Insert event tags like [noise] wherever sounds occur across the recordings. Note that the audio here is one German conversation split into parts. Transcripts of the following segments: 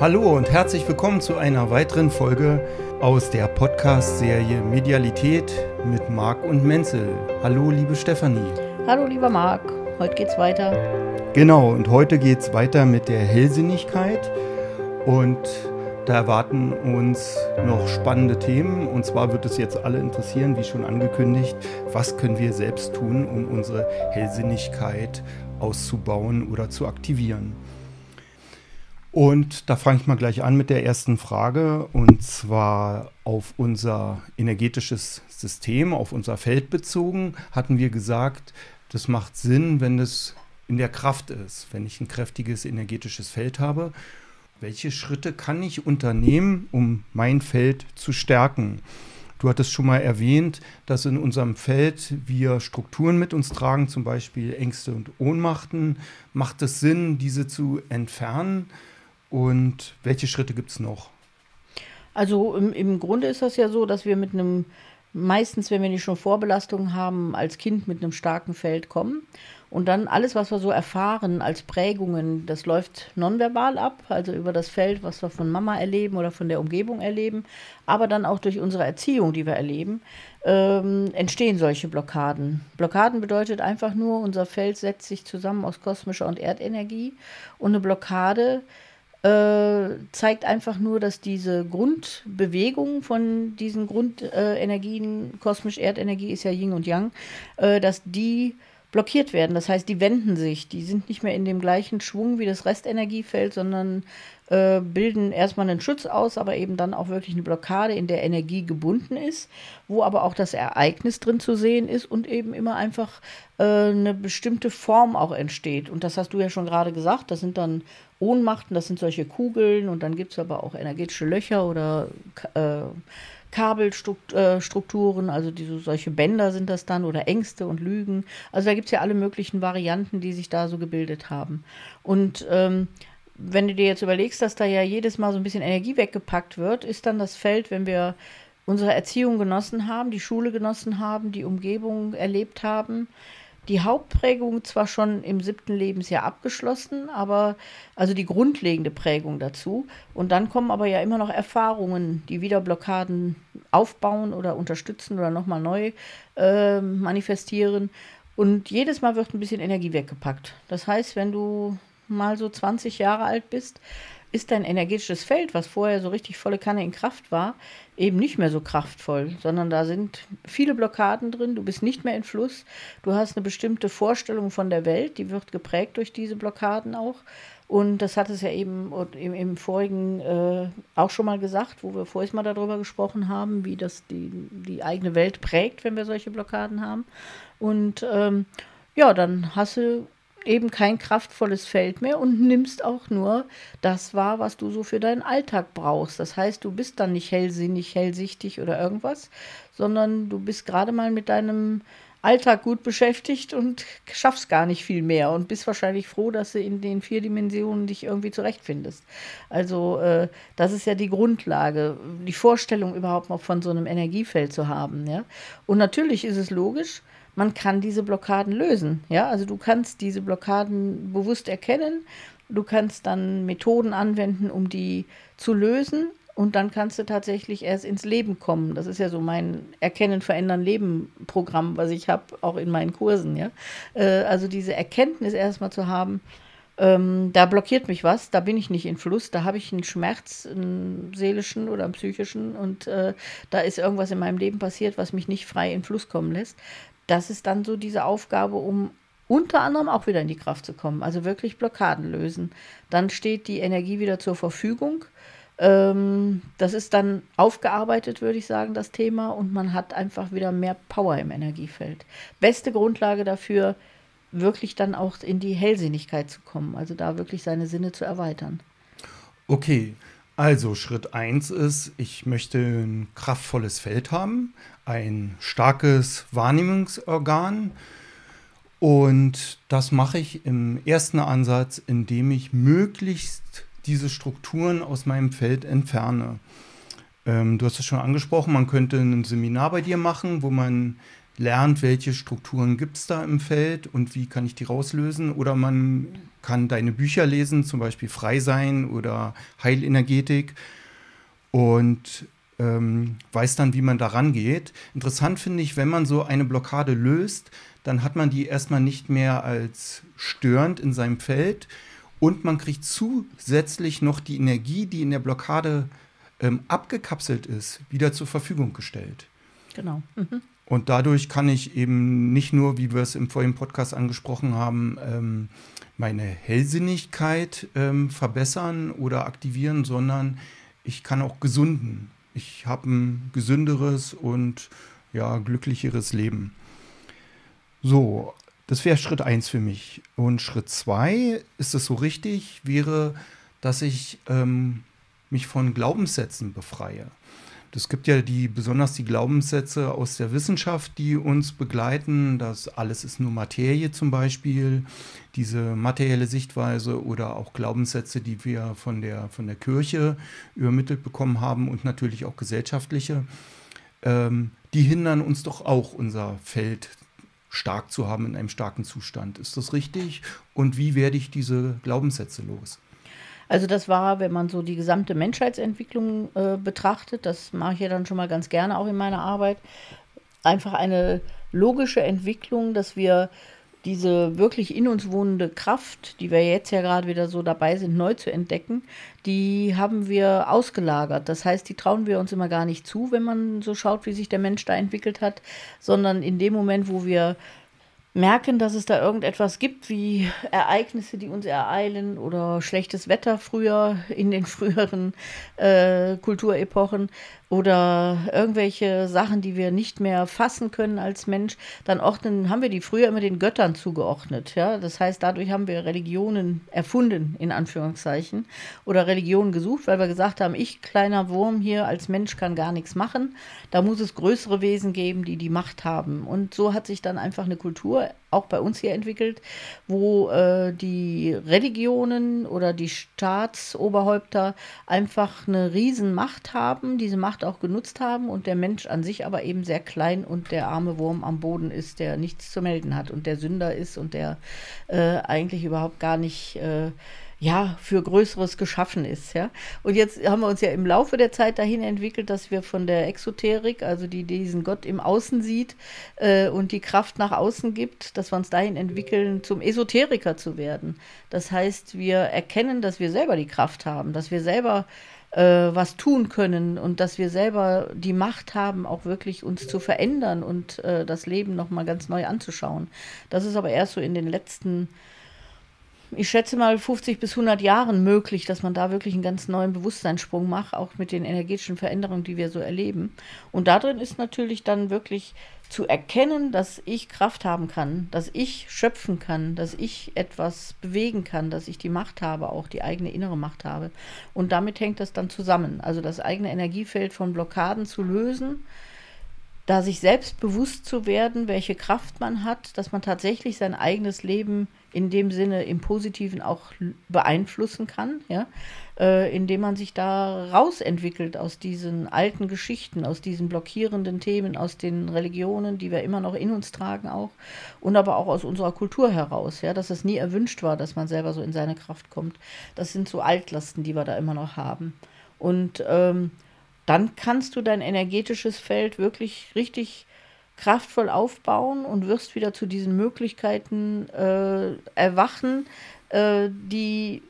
Hallo und herzlich willkommen zu einer weiteren Folge aus der Podcast-Serie Medialität mit Marc und Menzel. Hallo, liebe Stefanie. Hallo, lieber Marc. Heute geht's weiter. Genau, und heute geht's weiter mit der Hellsinnigkeit. Und da erwarten uns noch spannende Themen. Und zwar wird es jetzt alle interessieren, wie schon angekündigt, was können wir selbst tun, um unsere Hellsinnigkeit auszubauen oder zu aktivieren. Und da fange ich mal gleich an mit der ersten Frage und zwar auf unser energetisches System, auf unser Feld bezogen, hatten wir gesagt, das macht Sinn, wenn es in der Kraft ist, wenn ich ein kräftiges energetisches Feld habe. Welche Schritte kann ich unternehmen, um mein Feld zu stärken? Du hattest schon mal erwähnt, dass in unserem Feld wir Strukturen mit uns tragen, zum Beispiel Ängste und Ohnmachten. Macht es Sinn, diese zu entfernen? Und welche Schritte gibt es noch? Also im, im Grunde ist das ja so, dass wir mit einem, meistens, wenn wir nicht schon Vorbelastungen haben, als Kind mit einem starken Feld kommen. Und dann alles, was wir so erfahren als Prägungen, das läuft nonverbal ab, also über das Feld, was wir von Mama erleben oder von der Umgebung erleben, aber dann auch durch unsere Erziehung, die wir erleben, ähm, entstehen solche Blockaden. Blockaden bedeutet einfach nur, unser Feld setzt sich zusammen aus kosmischer und Erdenergie und eine Blockade äh, zeigt einfach nur, dass diese Grundbewegung von diesen Grundenergien, äh, kosmisch Erdenergie ist ja Yin und Yang, äh, dass die blockiert werden. Das heißt, die wenden sich, die sind nicht mehr in dem gleichen Schwung wie das Restenergiefeld, sondern äh, bilden erstmal einen Schutz aus, aber eben dann auch wirklich eine Blockade, in der Energie gebunden ist, wo aber auch das Ereignis drin zu sehen ist und eben immer einfach äh, eine bestimmte Form auch entsteht. Und das hast du ja schon gerade gesagt, das sind dann Ohnmachten, das sind solche Kugeln und dann gibt es aber auch energetische Löcher oder äh, Kabelstrukturen, also diese, solche Bänder sind das dann oder Ängste und Lügen. Also da gibt es ja alle möglichen Varianten, die sich da so gebildet haben. Und ähm, wenn du dir jetzt überlegst, dass da ja jedes Mal so ein bisschen Energie weggepackt wird, ist dann das Feld, wenn wir unsere Erziehung genossen haben, die Schule genossen haben, die Umgebung erlebt haben, die Hauptprägung zwar schon im siebten Lebensjahr abgeschlossen, aber also die grundlegende Prägung dazu. Und dann kommen aber ja immer noch Erfahrungen, die wieder Blockaden aufbauen oder unterstützen oder nochmal neu äh, manifestieren. Und jedes Mal wird ein bisschen Energie weggepackt. Das heißt, wenn du mal so 20 Jahre alt bist, ist dein energetisches Feld, was vorher so richtig volle Kanne in Kraft war, eben nicht mehr so kraftvoll, sondern da sind viele Blockaden drin, du bist nicht mehr in Fluss, du hast eine bestimmte Vorstellung von der Welt, die wird geprägt durch diese Blockaden auch. Und das hat es ja eben im, im vorigen äh, auch schon mal gesagt, wo wir vorhin mal darüber gesprochen haben, wie das die, die eigene Welt prägt, wenn wir solche Blockaden haben. Und ähm, ja, dann hast du eben kein kraftvolles Feld mehr und nimmst auch nur das wahr, was du so für deinen Alltag brauchst. Das heißt, du bist dann nicht hellsinnig, hellsichtig oder irgendwas, sondern du bist gerade mal mit deinem Alltag gut beschäftigt und schaffst gar nicht viel mehr und bist wahrscheinlich froh, dass du in den vier Dimensionen dich irgendwie zurechtfindest. Also äh, das ist ja die Grundlage, die Vorstellung überhaupt mal von so einem Energiefeld zu haben. Ja? Und natürlich ist es logisch, man kann diese Blockaden lösen. Ja, also du kannst diese Blockaden bewusst erkennen. Du kannst dann Methoden anwenden, um die zu lösen. Und dann kannst du tatsächlich erst ins Leben kommen. Das ist ja so mein Erkennen, Verändern, Leben Programm, was ich habe, auch in meinen Kursen. Ja? Äh, also diese Erkenntnis erstmal zu haben, ähm, da blockiert mich was, da bin ich nicht in Fluss, da habe ich einen Schmerz, einen seelischen oder einen psychischen und äh, da ist irgendwas in meinem Leben passiert, was mich nicht frei in Fluss kommen lässt das ist dann so diese Aufgabe, um unter anderem auch wieder in die Kraft zu kommen, also wirklich Blockaden lösen. Dann steht die Energie wieder zur Verfügung. Ähm, das ist dann aufgearbeitet, würde ich sagen, das Thema, und man hat einfach wieder mehr Power im Energiefeld. Beste Grundlage dafür, wirklich dann auch in die Hellsinnigkeit zu kommen, also da wirklich seine Sinne zu erweitern. Okay, also Schritt 1 ist, ich möchte ein kraftvolles Feld haben, ein starkes Wahrnehmungsorgan. Und das mache ich im ersten Ansatz, indem ich möglichst diese Strukturen aus meinem Feld entferne. Ähm, du hast es schon angesprochen, man könnte ein Seminar bei dir machen, wo man lernt, welche Strukturen gibt es da im Feld und wie kann ich die rauslösen. Oder man kann deine Bücher lesen, zum Beispiel Frei sein oder Heilenergetik und ähm, weiß dann, wie man da rangeht. Interessant finde ich, wenn man so eine Blockade löst, dann hat man die erstmal nicht mehr als störend in seinem Feld und man kriegt zusätzlich noch die Energie, die in der Blockade ähm, abgekapselt ist, wieder zur Verfügung gestellt. Genau. Mhm. Und dadurch kann ich eben nicht nur, wie wir es im vorigen Podcast angesprochen haben, ähm, meine Hellsinnigkeit ähm, verbessern oder aktivieren, sondern ich kann auch gesunden. Ich habe ein gesünderes und ja, glücklicheres Leben. So, das wäre Schritt 1 für mich. Und Schritt 2, ist es so richtig, wäre, dass ich ähm, mich von Glaubenssätzen befreie. Es gibt ja die, besonders die Glaubenssätze aus der Wissenschaft, die uns begleiten, dass alles ist nur Materie zum Beispiel, diese materielle Sichtweise oder auch Glaubenssätze, die wir von der, von der Kirche übermittelt bekommen haben und natürlich auch gesellschaftliche, ähm, die hindern uns doch auch, unser Feld stark zu haben in einem starken Zustand. Ist das richtig? Und wie werde ich diese Glaubenssätze los? Also das war, wenn man so die gesamte Menschheitsentwicklung äh, betrachtet, das mache ich ja dann schon mal ganz gerne auch in meiner Arbeit, einfach eine logische Entwicklung, dass wir diese wirklich in uns wohnende Kraft, die wir jetzt ja gerade wieder so dabei sind, neu zu entdecken, die haben wir ausgelagert. Das heißt, die trauen wir uns immer gar nicht zu, wenn man so schaut, wie sich der Mensch da entwickelt hat, sondern in dem Moment, wo wir merken, dass es da irgendetwas gibt, wie Ereignisse, die uns ereilen oder schlechtes Wetter früher in den [laughs] früheren äh, Kulturepochen, oder irgendwelche Sachen, die wir nicht mehr fassen können als Mensch, dann ordnen, haben wir die früher immer den Göttern zugeordnet. Ja? Das heißt, dadurch haben wir Religionen erfunden, in Anführungszeichen, oder Religionen gesucht, weil wir gesagt haben, ich, kleiner Wurm hier als Mensch, kann gar nichts machen. Da muss es größere Wesen geben, die die Macht haben. Und so hat sich dann einfach eine Kultur auch bei uns hier entwickelt, wo äh, die Religionen oder die Staatsoberhäupter einfach eine Riesenmacht haben, diese Macht auch genutzt haben und der Mensch an sich aber eben sehr klein und der arme Wurm am Boden ist, der nichts zu melden hat und der Sünder ist und der äh, eigentlich überhaupt gar nicht äh, ja, für Größeres geschaffen ist, ja. Und jetzt haben wir uns ja im Laufe der Zeit dahin entwickelt, dass wir von der Exoterik, also die diesen Gott im Außen sieht äh, und die Kraft nach außen gibt, dass wir uns dahin entwickeln, zum Esoteriker zu werden. Das heißt, wir erkennen, dass wir selber die Kraft haben, dass wir selber äh, was tun können und dass wir selber die Macht haben, auch wirklich uns zu verändern und äh, das Leben nochmal ganz neu anzuschauen. Das ist aber erst so in den letzten ich schätze mal 50 bis 100 Jahren möglich, dass man da wirklich einen ganz neuen Bewusstseinssprung macht, auch mit den energetischen Veränderungen, die wir so erleben. Und darin ist natürlich dann wirklich zu erkennen, dass ich Kraft haben kann, dass ich schöpfen kann, dass ich etwas bewegen kann, dass ich die Macht habe, auch die eigene innere Macht habe. Und damit hängt das dann zusammen. Also das eigene Energiefeld von Blockaden zu lösen, da sich selbst bewusst zu werden, welche Kraft man hat, dass man tatsächlich sein eigenes Leben in dem Sinne im Positiven auch beeinflussen kann, ja, äh, indem man sich da rausentwickelt aus diesen alten Geschichten, aus diesen blockierenden Themen, aus den Religionen, die wir immer noch in uns tragen auch und aber auch aus unserer Kultur heraus, ja, dass es nie erwünscht war, dass man selber so in seine Kraft kommt. Das sind so Altlasten, die wir da immer noch haben. Und ähm, dann kannst du dein energetisches Feld wirklich richtig kraftvoll aufbauen und wirst wieder zu diesen Möglichkeiten äh, erwachen, äh, die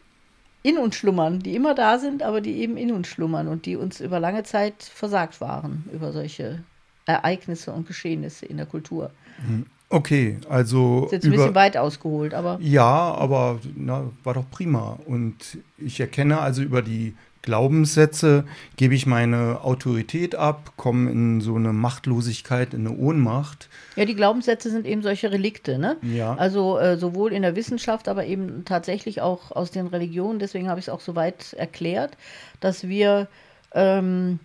in uns schlummern, die immer da sind, aber die eben in uns schlummern und die uns über lange Zeit versagt waren, über solche Ereignisse und Geschehnisse in der Kultur. Mhm. Okay, also. Ist jetzt ein bisschen weit ausgeholt, aber. Ja, aber na, war doch prima. Und ich erkenne also über die Glaubenssätze, gebe ich meine Autorität ab, komme in so eine Machtlosigkeit, in eine Ohnmacht. Ja, die Glaubenssätze sind eben solche Relikte, ne? Ja. Also äh, sowohl in der Wissenschaft, aber eben tatsächlich auch aus den Religionen. Deswegen habe ich es auch so weit erklärt, dass wir ähm,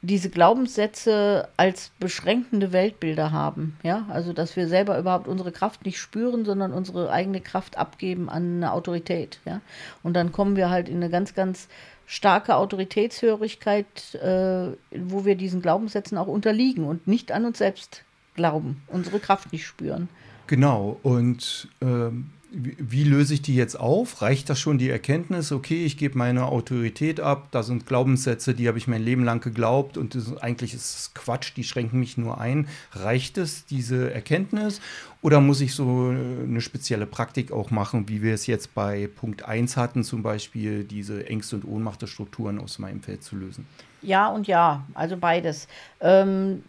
diese Glaubenssätze als beschränkende Weltbilder haben. Ja, also dass wir selber überhaupt unsere Kraft nicht spüren, sondern unsere eigene Kraft abgeben an eine Autorität. Ja, und dann kommen wir halt in eine ganz, ganz starke Autoritätshörigkeit, äh, wo wir diesen Glaubenssätzen auch unterliegen und nicht an uns selbst glauben, unsere Kraft nicht spüren. Genau, und äh, wie, löse ich die jetzt auf? Reicht das schon die Erkenntnis, okay, ich gebe meine Autorität ab, da sind Glaubenssätze, die habe ich mein Leben lang geglaubt und das, eigentlich ist es Quatsch, die schränken mich nur ein. Reicht es, diese Erkenntnis? Oder muss ich so eine spezielle Praktik auch machen, wie wir es jetzt bei Punkt 1 hatten, zum Beispiel diese Ängste und Ohnmacht der Strukturen aus meinem Feld zu lösen? Ja und ja, also beides. Ähm,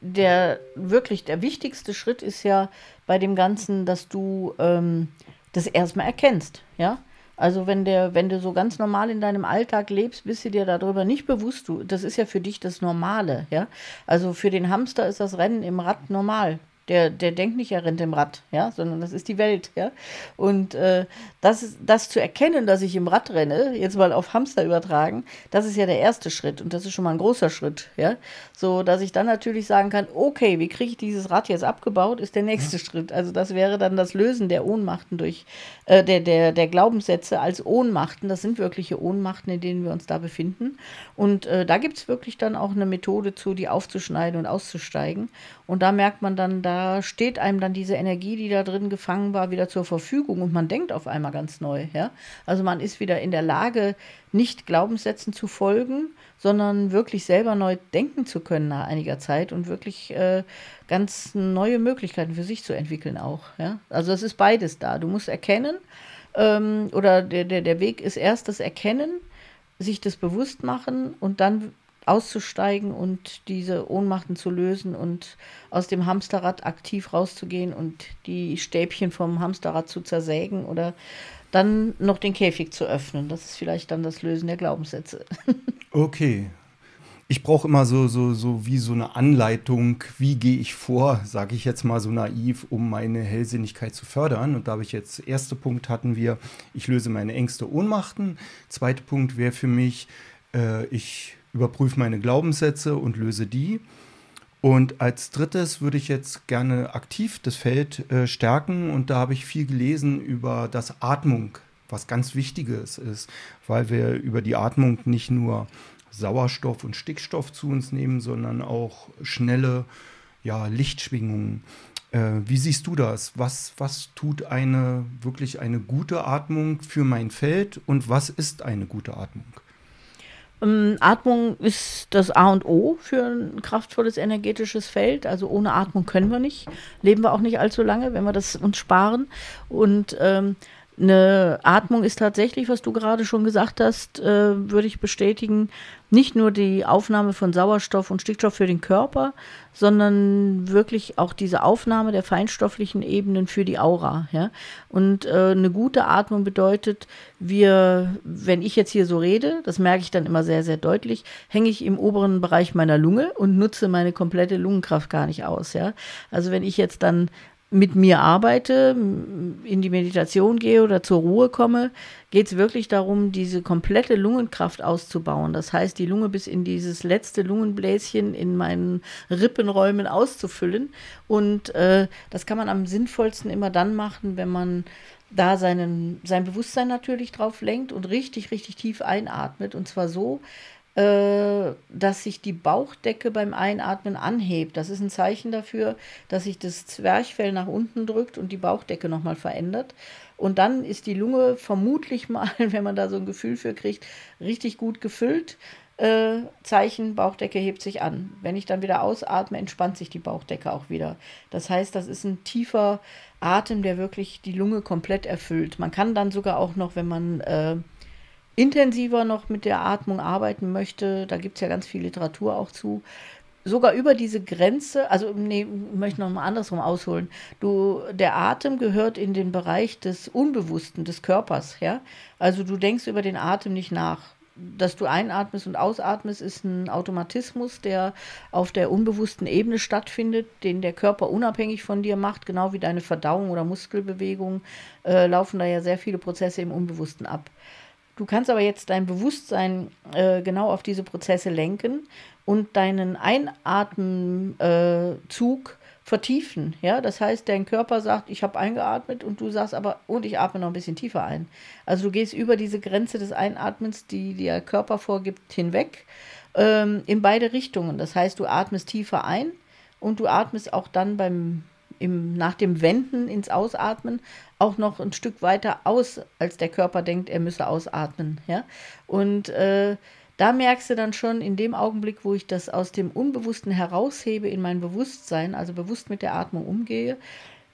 der wirklich der wichtigste Schritt ist ja bei dem Ganzen, dass du ähm, das erstmal erkennst, ja. Also wenn der, wenn du so ganz normal in deinem Alltag lebst, bist du dir darüber nicht bewusst. Du, das ist ja für dich das Normale, ja. Also für den Hamster ist das Rennen im Rad normal. Der, der denkt nicht, er rennt im Rad, ja, sondern das ist die Welt, ja. Und äh, das, das zu erkennen, dass ich im Rad renne, jetzt mal auf Hamster übertragen, das ist ja der erste Schritt und das ist schon mal ein großer Schritt, ja. So, dass ich dann natürlich sagen kann, okay, wie kriege ich dieses Rad jetzt abgebaut, ist der nächste ja. Schritt. Also das wäre dann das Lösen der Ohnmachten durch, äh, der, der, der Glaubenssätze als Ohnmachten. Das sind wirkliche Ohnmachten, in denen wir uns da befinden. Und äh, da gibt es wirklich dann auch eine Methode zu, die aufzuschneiden und auszusteigen. Und da merkt man dann, da steht einem dann diese Energie, die da drin gefangen war, wieder zur Verfügung und man denkt auf einmal ganz neu. Ja? Also man ist wieder in der Lage, nicht Glaubenssätzen zu folgen, sondern wirklich selber neu denken zu können nach einiger Zeit und wirklich äh, ganz neue Möglichkeiten für sich zu entwickeln auch. Ja? Also es ist beides da. Du musst erkennen, ähm, oder der, der, der Weg ist erst das Erkennen, sich das bewusst machen und dann auszusteigen und diese Ohnmachten zu lösen und aus dem Hamsterrad aktiv rauszugehen und die Stäbchen vom Hamsterrad zu zersägen oder dann noch den Käfig zu öffnen. Das ist vielleicht dann das Lösen der Glaubenssätze. [laughs] okay. Ich brauche immer so, so, so wie so eine Anleitung, wie gehe ich vor, sage ich jetzt mal so naiv, um meine Hellsinnigkeit zu fördern. Und da habe ich jetzt, erster Punkt hatten wir, ich löse meine Ängste, Ohnmachten. Zweiter Punkt wäre für mich, äh, ich überprüfe meine Glaubenssätze und löse die. Und als drittes würde ich jetzt gerne aktiv das Feld äh, stärken. Und da habe ich viel gelesen über das Atmung, was ganz Wichtiges ist, weil wir über die Atmung nicht nur Sauerstoff und Stickstoff zu uns nehmen, sondern auch schnelle ja, Lichtschwingungen. Äh, wie siehst du das? Was, was tut eine wirklich eine gute Atmung für mein Feld und was ist eine gute Atmung? Ähm, Atmung ist das A und O für ein kraftvolles energetisches Feld. Also ohne Atmung können wir nicht. Leben wir auch nicht allzu lange, wenn wir das uns sparen. Und ähm, eine Atmung ist tatsächlich, was du gerade schon gesagt hast, äh, würde ich bestätigen, nicht nur die Aufnahme von Sauerstoff und Stickstoff für den Körper, sondern wirklich auch diese Aufnahme der feinstofflichen Ebenen für die Aura. Ja? Und äh, eine gute Atmung bedeutet, wir, wenn ich jetzt hier so rede, das merke ich dann immer sehr, sehr deutlich, hänge ich im oberen Bereich meiner Lunge und nutze meine komplette Lungenkraft gar nicht aus. Ja? Also wenn ich jetzt dann mit mir arbeite, in die Meditation gehe oder zur Ruhe komme, geht es wirklich darum, diese komplette Lungenkraft auszubauen. Das heißt, die Lunge bis in dieses letzte Lungenbläschen in meinen Rippenräumen auszufüllen. Und äh, das kann man am sinnvollsten immer dann machen, wenn man da seinen, sein Bewusstsein natürlich drauf lenkt und richtig, richtig tief einatmet. Und zwar so, dass sich die Bauchdecke beim Einatmen anhebt. Das ist ein Zeichen dafür, dass sich das Zwerchfell nach unten drückt und die Bauchdecke nochmal verändert. Und dann ist die Lunge vermutlich mal, [laughs] wenn man da so ein Gefühl für kriegt, richtig gut gefüllt. Äh, Zeichen, Bauchdecke hebt sich an. Wenn ich dann wieder ausatme, entspannt sich die Bauchdecke auch wieder. Das heißt, das ist ein tiefer Atem, der wirklich die Lunge komplett erfüllt. Man kann dann sogar auch noch, wenn man äh, intensiver noch mit der Atmung arbeiten möchte, da gibt es ja ganz viel Literatur auch zu, sogar über diese Grenze, also nee, ich möchte noch mal andersrum ausholen. Du, der Atem gehört in den Bereich des Unbewussten, des Körpers, ja. Also du denkst über den Atem nicht nach. Dass du einatmest und ausatmest, ist ein Automatismus, der auf der unbewussten Ebene stattfindet, den der Körper unabhängig von dir macht, genau wie deine Verdauung oder Muskelbewegung, äh, laufen da ja sehr viele Prozesse im Unbewussten ab. Du kannst aber jetzt dein Bewusstsein äh, genau auf diese Prozesse lenken und deinen Einatmenzug äh, vertiefen. Ja, das heißt, dein Körper sagt, ich habe eingeatmet und du sagst aber, und ich atme noch ein bisschen tiefer ein. Also du gehst über diese Grenze des Einatmens, die der Körper vorgibt, hinweg ähm, in beide Richtungen. Das heißt, du atmest tiefer ein und du atmest auch dann beim im, nach dem Wenden ins Ausatmen auch noch ein Stück weiter aus, als der Körper denkt, er müsse ausatmen. Ja? Und äh, da merkst du dann schon in dem Augenblick, wo ich das aus dem Unbewussten heraushebe in mein Bewusstsein, also bewusst mit der Atmung umgehe,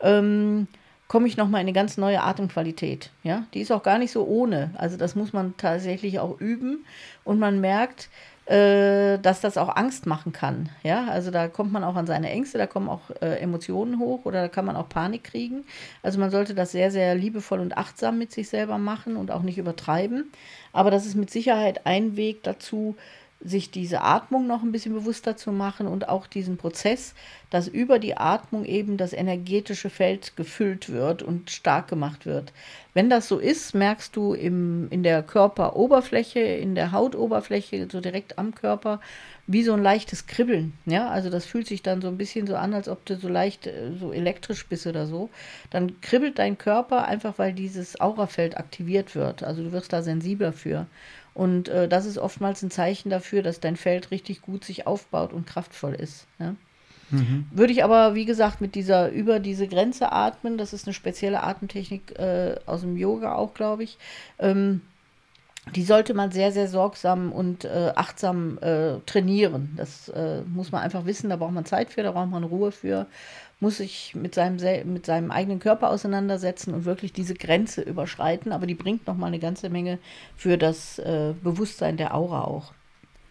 ähm, komme ich nochmal in eine ganz neue Atemqualität. Ja? Die ist auch gar nicht so ohne. Also das muss man tatsächlich auch üben. Und man merkt, äh, dass das auch Angst machen kann. Ja, also da kommt man auch an seine Ängste, da kommen auch äh, Emotionen hoch oder da kann man auch Panik kriegen. Also man sollte das sehr, sehr liebevoll und achtsam mit sich selber machen und auch nicht übertreiben. Aber das ist mit Sicherheit ein Weg dazu, sich diese Atmung noch ein bisschen bewusster zu machen und auch diesen Prozess, dass über die Atmung eben das energetische Feld gefüllt wird und stark gemacht wird. Wenn das so ist, merkst du im, in der Körperoberfläche, in der Hautoberfläche, so direkt am Körper, wie so ein leichtes Kribbeln. Ja, also das fühlt sich dann so ein bisschen so an, als ob du so leicht äh, so elektrisch bist oder so. Dann kribbelt dein Körper einfach, weil dieses Aurafeld aktiviert wird. Also du wirst da sensibler für. Und äh, das ist oftmals ein Zeichen dafür, dass dein Feld richtig gut sich aufbaut und kraftvoll ist. Ja? Mhm. Würde ich aber, wie gesagt, mit dieser über diese Grenze atmen, das ist eine spezielle Atemtechnik äh, aus dem Yoga auch, glaube ich. Ähm, die sollte man sehr, sehr sorgsam und äh, achtsam äh, trainieren. Das äh, muss man einfach wissen, da braucht man Zeit für, da braucht man Ruhe für muss sich mit seinem, mit seinem eigenen Körper auseinandersetzen und wirklich diese Grenze überschreiten. Aber die bringt nochmal eine ganze Menge für das äh, Bewusstsein der Aura auch.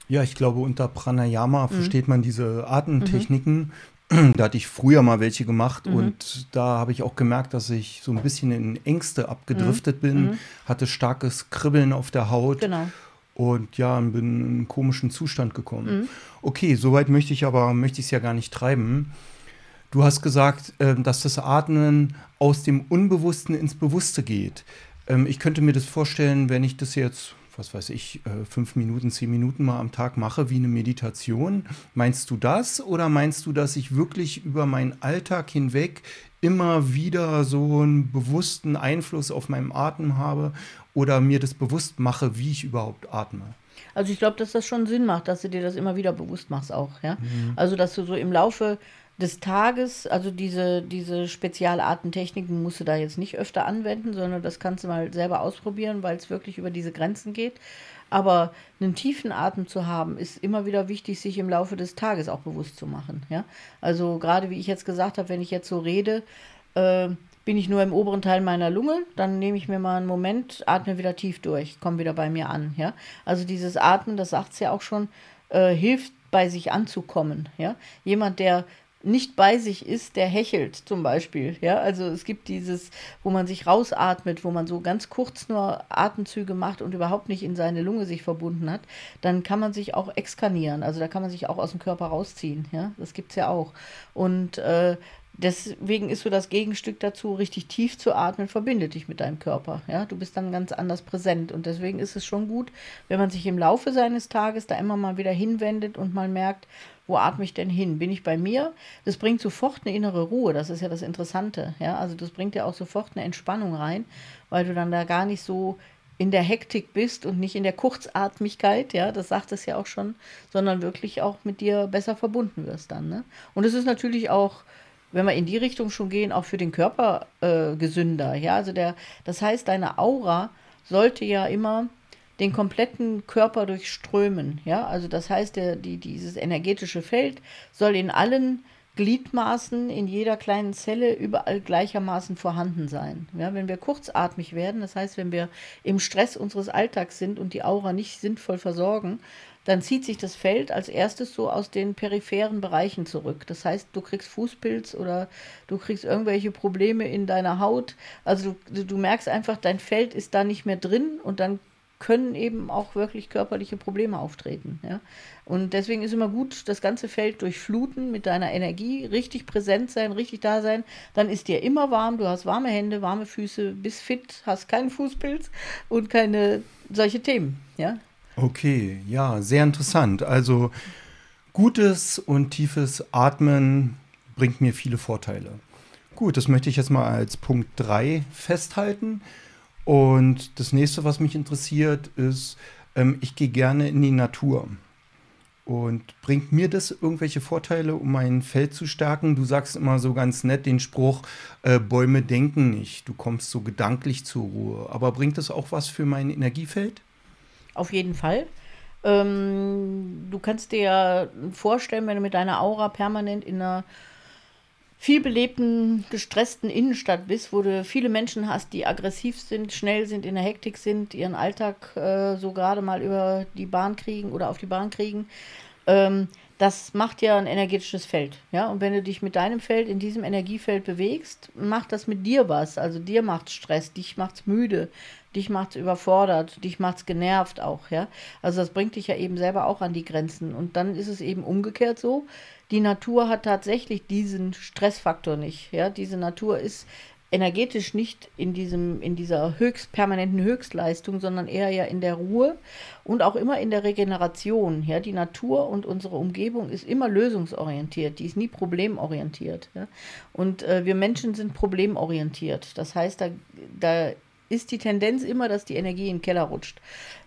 Ja, ich glaube, unter Pranayama mhm. versteht man diese Atemtechniken. Mhm. Da hatte ich früher mal welche gemacht mhm. und da habe ich auch gemerkt, dass ich so ein bisschen in Ängste abgedriftet mhm. bin, mhm. hatte starkes Kribbeln auf der Haut. Genau und ja, bin in einen komischen Zustand gekommen. Mhm. Okay, soweit möchte ich aber möchte ich es ja gar nicht treiben. Du hast gesagt, ähm, dass das Atmen aus dem Unbewussten ins Bewusste geht. Ähm, ich könnte mir das vorstellen, wenn ich das jetzt, was weiß ich, äh, fünf Minuten, zehn Minuten mal am Tag mache, wie eine Meditation. Meinst du das oder meinst du, dass ich wirklich über meinen Alltag hinweg immer wieder so einen bewussten Einfluss auf meinen Atem habe oder mir das bewusst mache, wie ich überhaupt atme? Also ich glaube, dass das schon Sinn macht, dass du dir das immer wieder bewusst machst auch, ja. Mhm. Also dass du so im Laufe des Tages, also diese, diese Spezialartentechniken musst du da jetzt nicht öfter anwenden, sondern das kannst du mal selber ausprobieren, weil es wirklich über diese Grenzen geht. Aber einen tiefen Atem zu haben, ist immer wieder wichtig, sich im Laufe des Tages auch bewusst zu machen. Ja? Also gerade wie ich jetzt gesagt habe, wenn ich jetzt so rede, äh, bin ich nur im oberen Teil meiner Lunge, dann nehme ich mir mal einen Moment, atme wieder tief durch, komme wieder bei mir an. Ja? Also dieses Atmen, das sagt es ja auch schon, äh, hilft bei sich anzukommen. Ja? Jemand, der nicht bei sich ist, der hechelt zum Beispiel. Ja, also es gibt dieses, wo man sich rausatmet, wo man so ganz kurz nur Atemzüge macht und überhaupt nicht in seine Lunge sich verbunden hat, dann kann man sich auch exkarnieren. Also da kann man sich auch aus dem Körper rausziehen. Ja, das gibt es ja auch. Und äh, deswegen ist so das Gegenstück dazu, richtig tief zu atmen, verbindet dich mit deinem Körper. Ja, du bist dann ganz anders präsent. Und deswegen ist es schon gut, wenn man sich im Laufe seines Tages da immer mal wieder hinwendet und mal merkt, wo atme ich denn hin? Bin ich bei mir? Das bringt sofort eine innere Ruhe. Das ist ja das Interessante. Ja, also das bringt ja auch sofort eine Entspannung rein, weil du dann da gar nicht so in der Hektik bist und nicht in der Kurzatmigkeit, ja, das sagt es ja auch schon, sondern wirklich auch mit dir besser verbunden wirst dann. Ne? Und es ist natürlich auch, wenn wir in die Richtung schon gehen, auch für den Körper äh, gesünder. Ja, also der, das heißt, deine Aura sollte ja immer den kompletten Körper durchströmen. Ja, also das heißt, der, die, dieses energetische Feld soll in allen Gliedmaßen, in jeder kleinen Zelle überall gleichermaßen vorhanden sein. Ja, wenn wir kurzatmig werden, das heißt, wenn wir im Stress unseres Alltags sind und die Aura nicht sinnvoll versorgen, dann zieht sich das Feld als erstes so aus den peripheren Bereichen zurück. Das heißt, du kriegst Fußpilz oder du kriegst irgendwelche Probleme in deiner Haut. Also du, du merkst einfach, dein Feld ist da nicht mehr drin und dann können eben auch wirklich körperliche Probleme auftreten. Ja? Und deswegen ist immer gut, das ganze Feld durchfluten mit deiner Energie, richtig präsent sein, richtig da sein. Dann ist dir immer warm, du hast warme Hände, warme Füße, bist fit, hast keinen Fußpilz und keine solche Themen. Ja? Okay, ja, sehr interessant. Also gutes und tiefes Atmen bringt mir viele Vorteile. Gut, das möchte ich jetzt mal als Punkt 3 festhalten. Und das nächste, was mich interessiert, ist, ähm, ich gehe gerne in die Natur. Und bringt mir das irgendwelche Vorteile, um mein Feld zu stärken? Du sagst immer so ganz nett den Spruch, äh, Bäume denken nicht. Du kommst so gedanklich zur Ruhe. Aber bringt das auch was für mein Energiefeld? Auf jeden Fall. Ähm, du kannst dir ja vorstellen, wenn du mit deiner Aura permanent in einer viel belebten, gestressten Innenstadt bist, wo du viele Menschen hast, die aggressiv sind, schnell sind, in der Hektik sind, ihren Alltag äh, so gerade mal über die Bahn kriegen oder auf die Bahn kriegen, ähm, das macht ja ein energetisches Feld. Ja? Und wenn du dich mit deinem Feld in diesem Energiefeld bewegst, macht das mit dir was. Also dir macht Stress, dich macht es müde, dich macht es überfordert, dich macht es genervt auch. Ja? Also das bringt dich ja eben selber auch an die Grenzen. Und dann ist es eben umgekehrt so, die Natur hat tatsächlich diesen Stressfaktor nicht. Ja, diese Natur ist energetisch nicht in diesem in dieser höchst permanenten Höchstleistung, sondern eher ja in der Ruhe und auch immer in der Regeneration. Ja, die Natur und unsere Umgebung ist immer lösungsorientiert, die ist nie problemorientiert. Ja? Und äh, wir Menschen sind problemorientiert. Das heißt, da, da ist die Tendenz immer, dass die Energie in den Keller rutscht.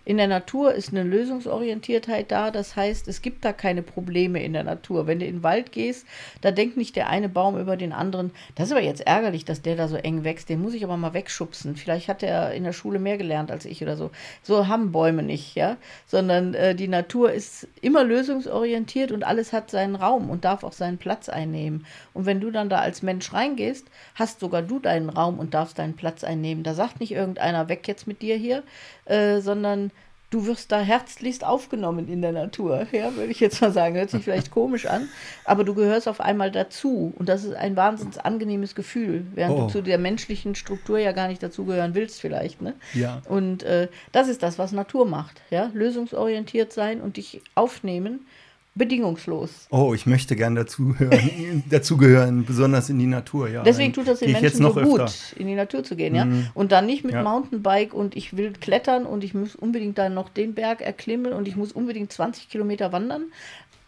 In der Natur ist eine Lösungsorientiertheit da, das heißt, es gibt da keine Probleme in der Natur. Wenn du in den Wald gehst, da denkt nicht der eine Baum über den anderen. Das ist aber jetzt ärgerlich, dass der da so eng wächst. Den muss ich aber mal wegschubsen. Vielleicht hat er in der Schule mehr gelernt als ich oder so. So haben Bäume nicht, ja, sondern äh, die Natur ist immer lösungsorientiert und alles hat seinen Raum und darf auch seinen Platz einnehmen. Und wenn du dann da als Mensch reingehst, hast sogar du deinen Raum und darfst deinen Platz einnehmen. Da sagt nicht irgendeiner weg jetzt mit dir hier, äh, sondern du wirst da herzlichst aufgenommen in der Natur. [laughs] Ja, würde ich jetzt mal sagen. Hört sich vielleicht komisch an, aber du gehörst auf einmal dazu. Und das ist ein wahnsinnig angenehmes Gefühl, während oh. du zu der menschlichen Struktur ja gar nicht dazugehören willst, vielleicht. Ne? Ja. Und äh, das ist das, was Natur macht. Ja? Lösungsorientiert sein und dich aufnehmen bedingungslos. Oh, ich möchte gern dazugehören, [laughs] dazugehören, besonders in die Natur, ja. Deswegen tut das den Menschen so gut, öfter. in die Natur zu gehen, ja. Mm. Und dann nicht mit ja. Mountainbike und ich will klettern und ich muss unbedingt dann noch den Berg erklimmen und ich muss unbedingt 20 Kilometer wandern.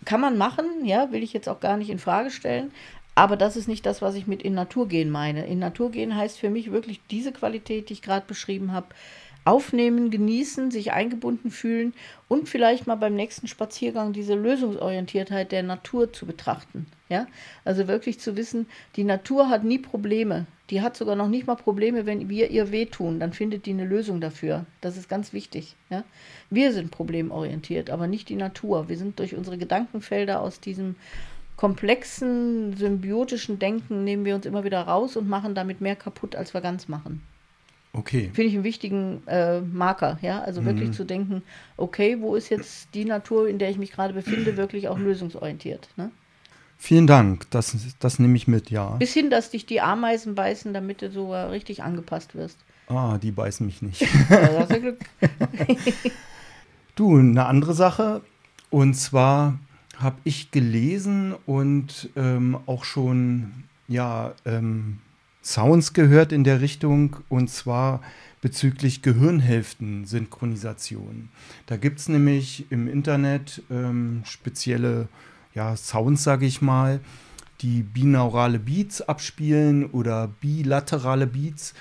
Kann man machen, ja, will ich jetzt auch gar nicht in Frage stellen. Aber das ist nicht das, was ich mit in Natur gehen meine. In Natur gehen heißt für mich wirklich diese Qualität, die ich gerade beschrieben habe, aufnehmen, genießen, sich eingebunden fühlen und vielleicht mal beim nächsten Spaziergang diese Lösungsorientiertheit der Natur zu betrachten. Ja? Also wirklich zu wissen, die Natur hat nie Probleme. Die hat sogar noch nicht mal Probleme, wenn wir ihr wehtun. Dann findet die eine Lösung dafür. Das ist ganz wichtig. Ja? Wir sind problemorientiert, aber nicht die Natur. Wir sind durch unsere Gedankenfelder aus diesem komplexen, symbiotischen Denken, nehmen wir uns immer wieder raus und machen damit mehr kaputt, als wir ganz machen. Okay. Finde ich einen wichtigen äh, Marker, ja. Also mhm. wirklich zu denken, okay, wo ist jetzt die Natur, in der ich mich gerade befinde, wirklich auch lösungsorientiert. Ne? Vielen Dank, das, das nehme ich mit, ja. Bis hin, dass dich die Ameisen beißen, damit du so richtig angepasst wirst. Ah, die beißen mich nicht. [laughs] ja, hast du Glück. [laughs] du, eine andere Sache. Und zwar habe ich gelesen und ähm, auch schon, ja, ähm, Sounds gehört in der Richtung und zwar bezüglich Gehirnhälften-Synchronisation. Da gibt es nämlich im Internet ähm, spezielle ja, Sounds, sage ich mal, die binaurale Beats abspielen oder bilaterale Beats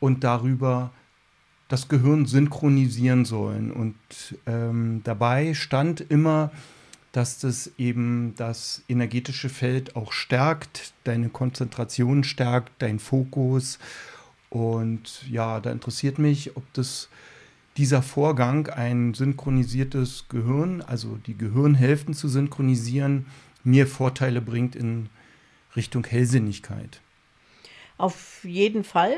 und darüber das Gehirn synchronisieren sollen. Und ähm, dabei stand immer dass das eben das energetische Feld auch stärkt, deine Konzentration stärkt, dein Fokus. Und ja, da interessiert mich, ob das dieser Vorgang, ein synchronisiertes Gehirn, also die Gehirnhälften zu synchronisieren, mir Vorteile bringt in Richtung Hellsinnigkeit. Auf jeden Fall.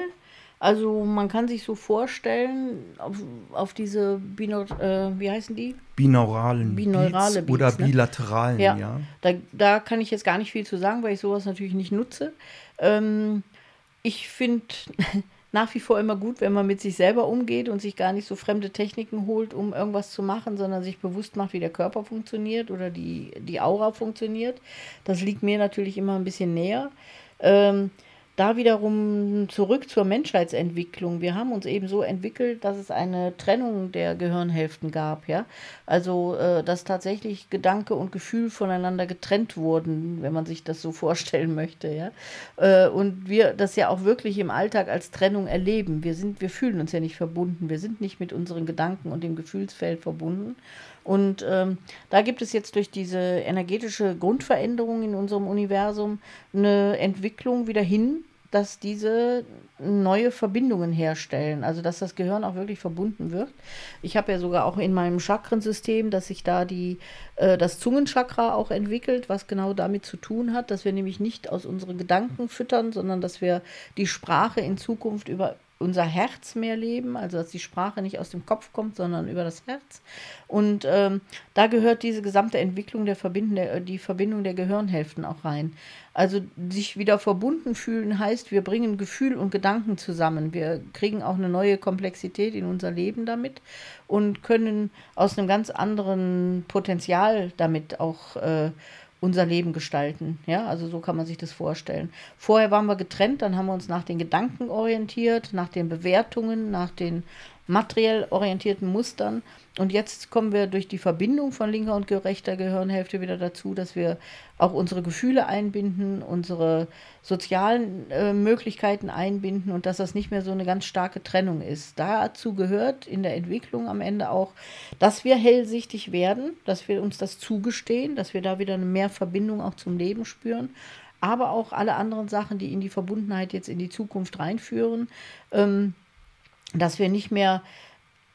Also man kann sich so vorstellen, auf, auf diese, Bino, äh, wie heißen die? Binauralen Binaurale Beats, Beats oder ne? bilateralen, ja. ja. Da, da kann ich jetzt gar nicht viel zu sagen, weil ich sowas natürlich nicht nutze. Ähm, ich finde [laughs] nach wie vor immer gut, wenn man mit sich selber umgeht und sich gar nicht so fremde Techniken holt, um irgendwas zu machen, sondern sich bewusst macht, wie der Körper funktioniert oder die, die Aura funktioniert. Das liegt mir natürlich immer ein bisschen näher. Ähm, da wiederum zurück zur Menschheitsentwicklung. Wir haben uns eben so entwickelt, dass es eine Trennung der Gehirnhälften gab, ja. Also, äh, dass tatsächlich Gedanke und Gefühl voneinander getrennt wurden, wenn man sich das so [laughs] vorstellen möchte, ja. Äh, und wir das ja auch wirklich im Alltag als Trennung erleben. Wir sind, wir fühlen uns ja nicht verbunden. Wir sind nicht mit unseren Gedanken und dem Gefühlsfeld verbunden. Und ähm, da gibt es jetzt durch diese energetische Grundveränderung in unserem Universum eine Entwicklung wieder hin, dass diese neue Verbindungen herstellen, also dass das Gehirn auch wirklich verbunden wird. Ich habe ja sogar auch in meinem Chakrensystem, dass sich da die, äh, das Zungenchakra auch entwickelt, was genau damit zu tun hat, dass wir nämlich nicht aus unseren Gedanken füttern, sondern dass wir die Sprache in Zukunft über unser Herz mehr leben, also dass die Sprache nicht aus dem Kopf kommt, sondern über das Herz. Und ähm, da gehört diese gesamte Entwicklung der Verbindung, der, die Verbindung der Gehirnhälften auch rein. Also sich wieder verbunden fühlen heißt, wir bringen Gefühl und Gedanken zusammen. Wir kriegen auch eine neue Komplexität in unser Leben damit und können aus einem ganz anderen Potenzial damit auch äh, unser Leben gestalten. Ja, also so kann man sich das vorstellen. Vorher waren wir getrennt, dann haben wir uns nach den Gedanken orientiert, nach den Bewertungen, nach den materiell orientierten Mustern. Und jetzt kommen wir durch die Verbindung von linker und gerechter Gehirnhälfte wieder dazu, dass wir auch unsere Gefühle einbinden, unsere sozialen äh, Möglichkeiten einbinden und dass das nicht mehr so eine ganz starke Trennung ist. Dazu gehört in der Entwicklung am Ende auch, dass wir hellsichtig werden, dass wir uns das zugestehen, dass wir da wieder mehr Verbindung auch zum Leben spüren aber auch alle anderen Sachen, die in die Verbundenheit jetzt in die Zukunft reinführen. Ähm, dass wir nicht mehr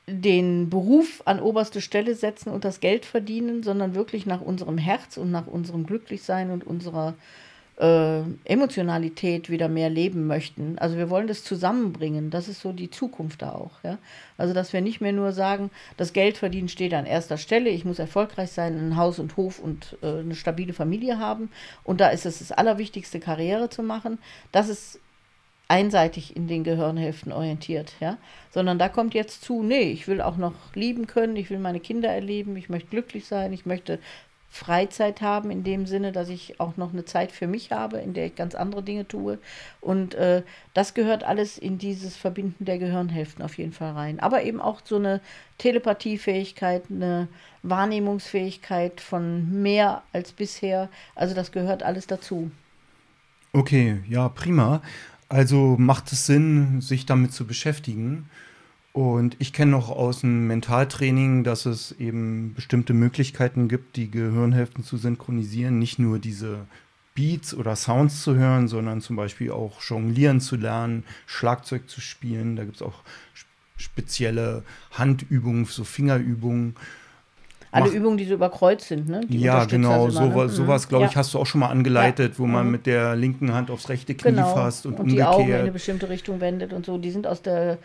den Beruf an oberste Stelle setzen und das Geld verdienen, sondern wirklich nach unserem Herz und nach unserem Glücklichsein und unserer äh, Emotionalität wieder mehr leben möchten. Also wir wollen das zusammenbringen. Das ist so die Zukunft da auch. Ja? Also dass wir nicht mehr nur sagen, das Geld verdienen steht an erster Stelle, ich muss erfolgreich sein, ein Haus und Hof und äh, eine stabile Familie haben. Und da ist es das Allerwichtigste, Karriere zu machen. Das ist einseitig in den Gehirnhälften orientiert, ja, sondern da kommt jetzt zu, nee, ich will auch noch lieben können, ich will meine Kinder erleben, ich möchte glücklich sein, ich möchte Freizeit haben in dem Sinne, dass ich auch noch eine Zeit für mich habe, in der ich ganz andere Dinge tue und äh, das gehört alles in dieses Verbinden der Gehirnhälften auf jeden Fall rein, aber eben auch so eine Telepathiefähigkeit, eine Wahrnehmungsfähigkeit von mehr als bisher, also das gehört alles dazu. Okay, ja, prima. Also macht es Sinn, sich damit zu beschäftigen. Und ich kenne noch aus dem Mentaltraining, dass es eben bestimmte Möglichkeiten gibt, die Gehirnhälften zu synchronisieren. Nicht nur diese Beats oder Sounds zu hören, sondern zum Beispiel auch jonglieren zu lernen, Schlagzeug zu spielen. Da gibt es auch spezielle Handübungen, so Fingerübungen. Alle Übungen, die so überkreuzt sind, ne? Die ja, genau. So, ne? Sowas, glaube ich, ja. hast du auch schon mal angeleitet, ja. wo man mhm. mit der linken Hand aufs rechte Knie genau. fasst und, und umgekehrt. die Augen in eine bestimmte Richtung wendet und so. Die sind aus der,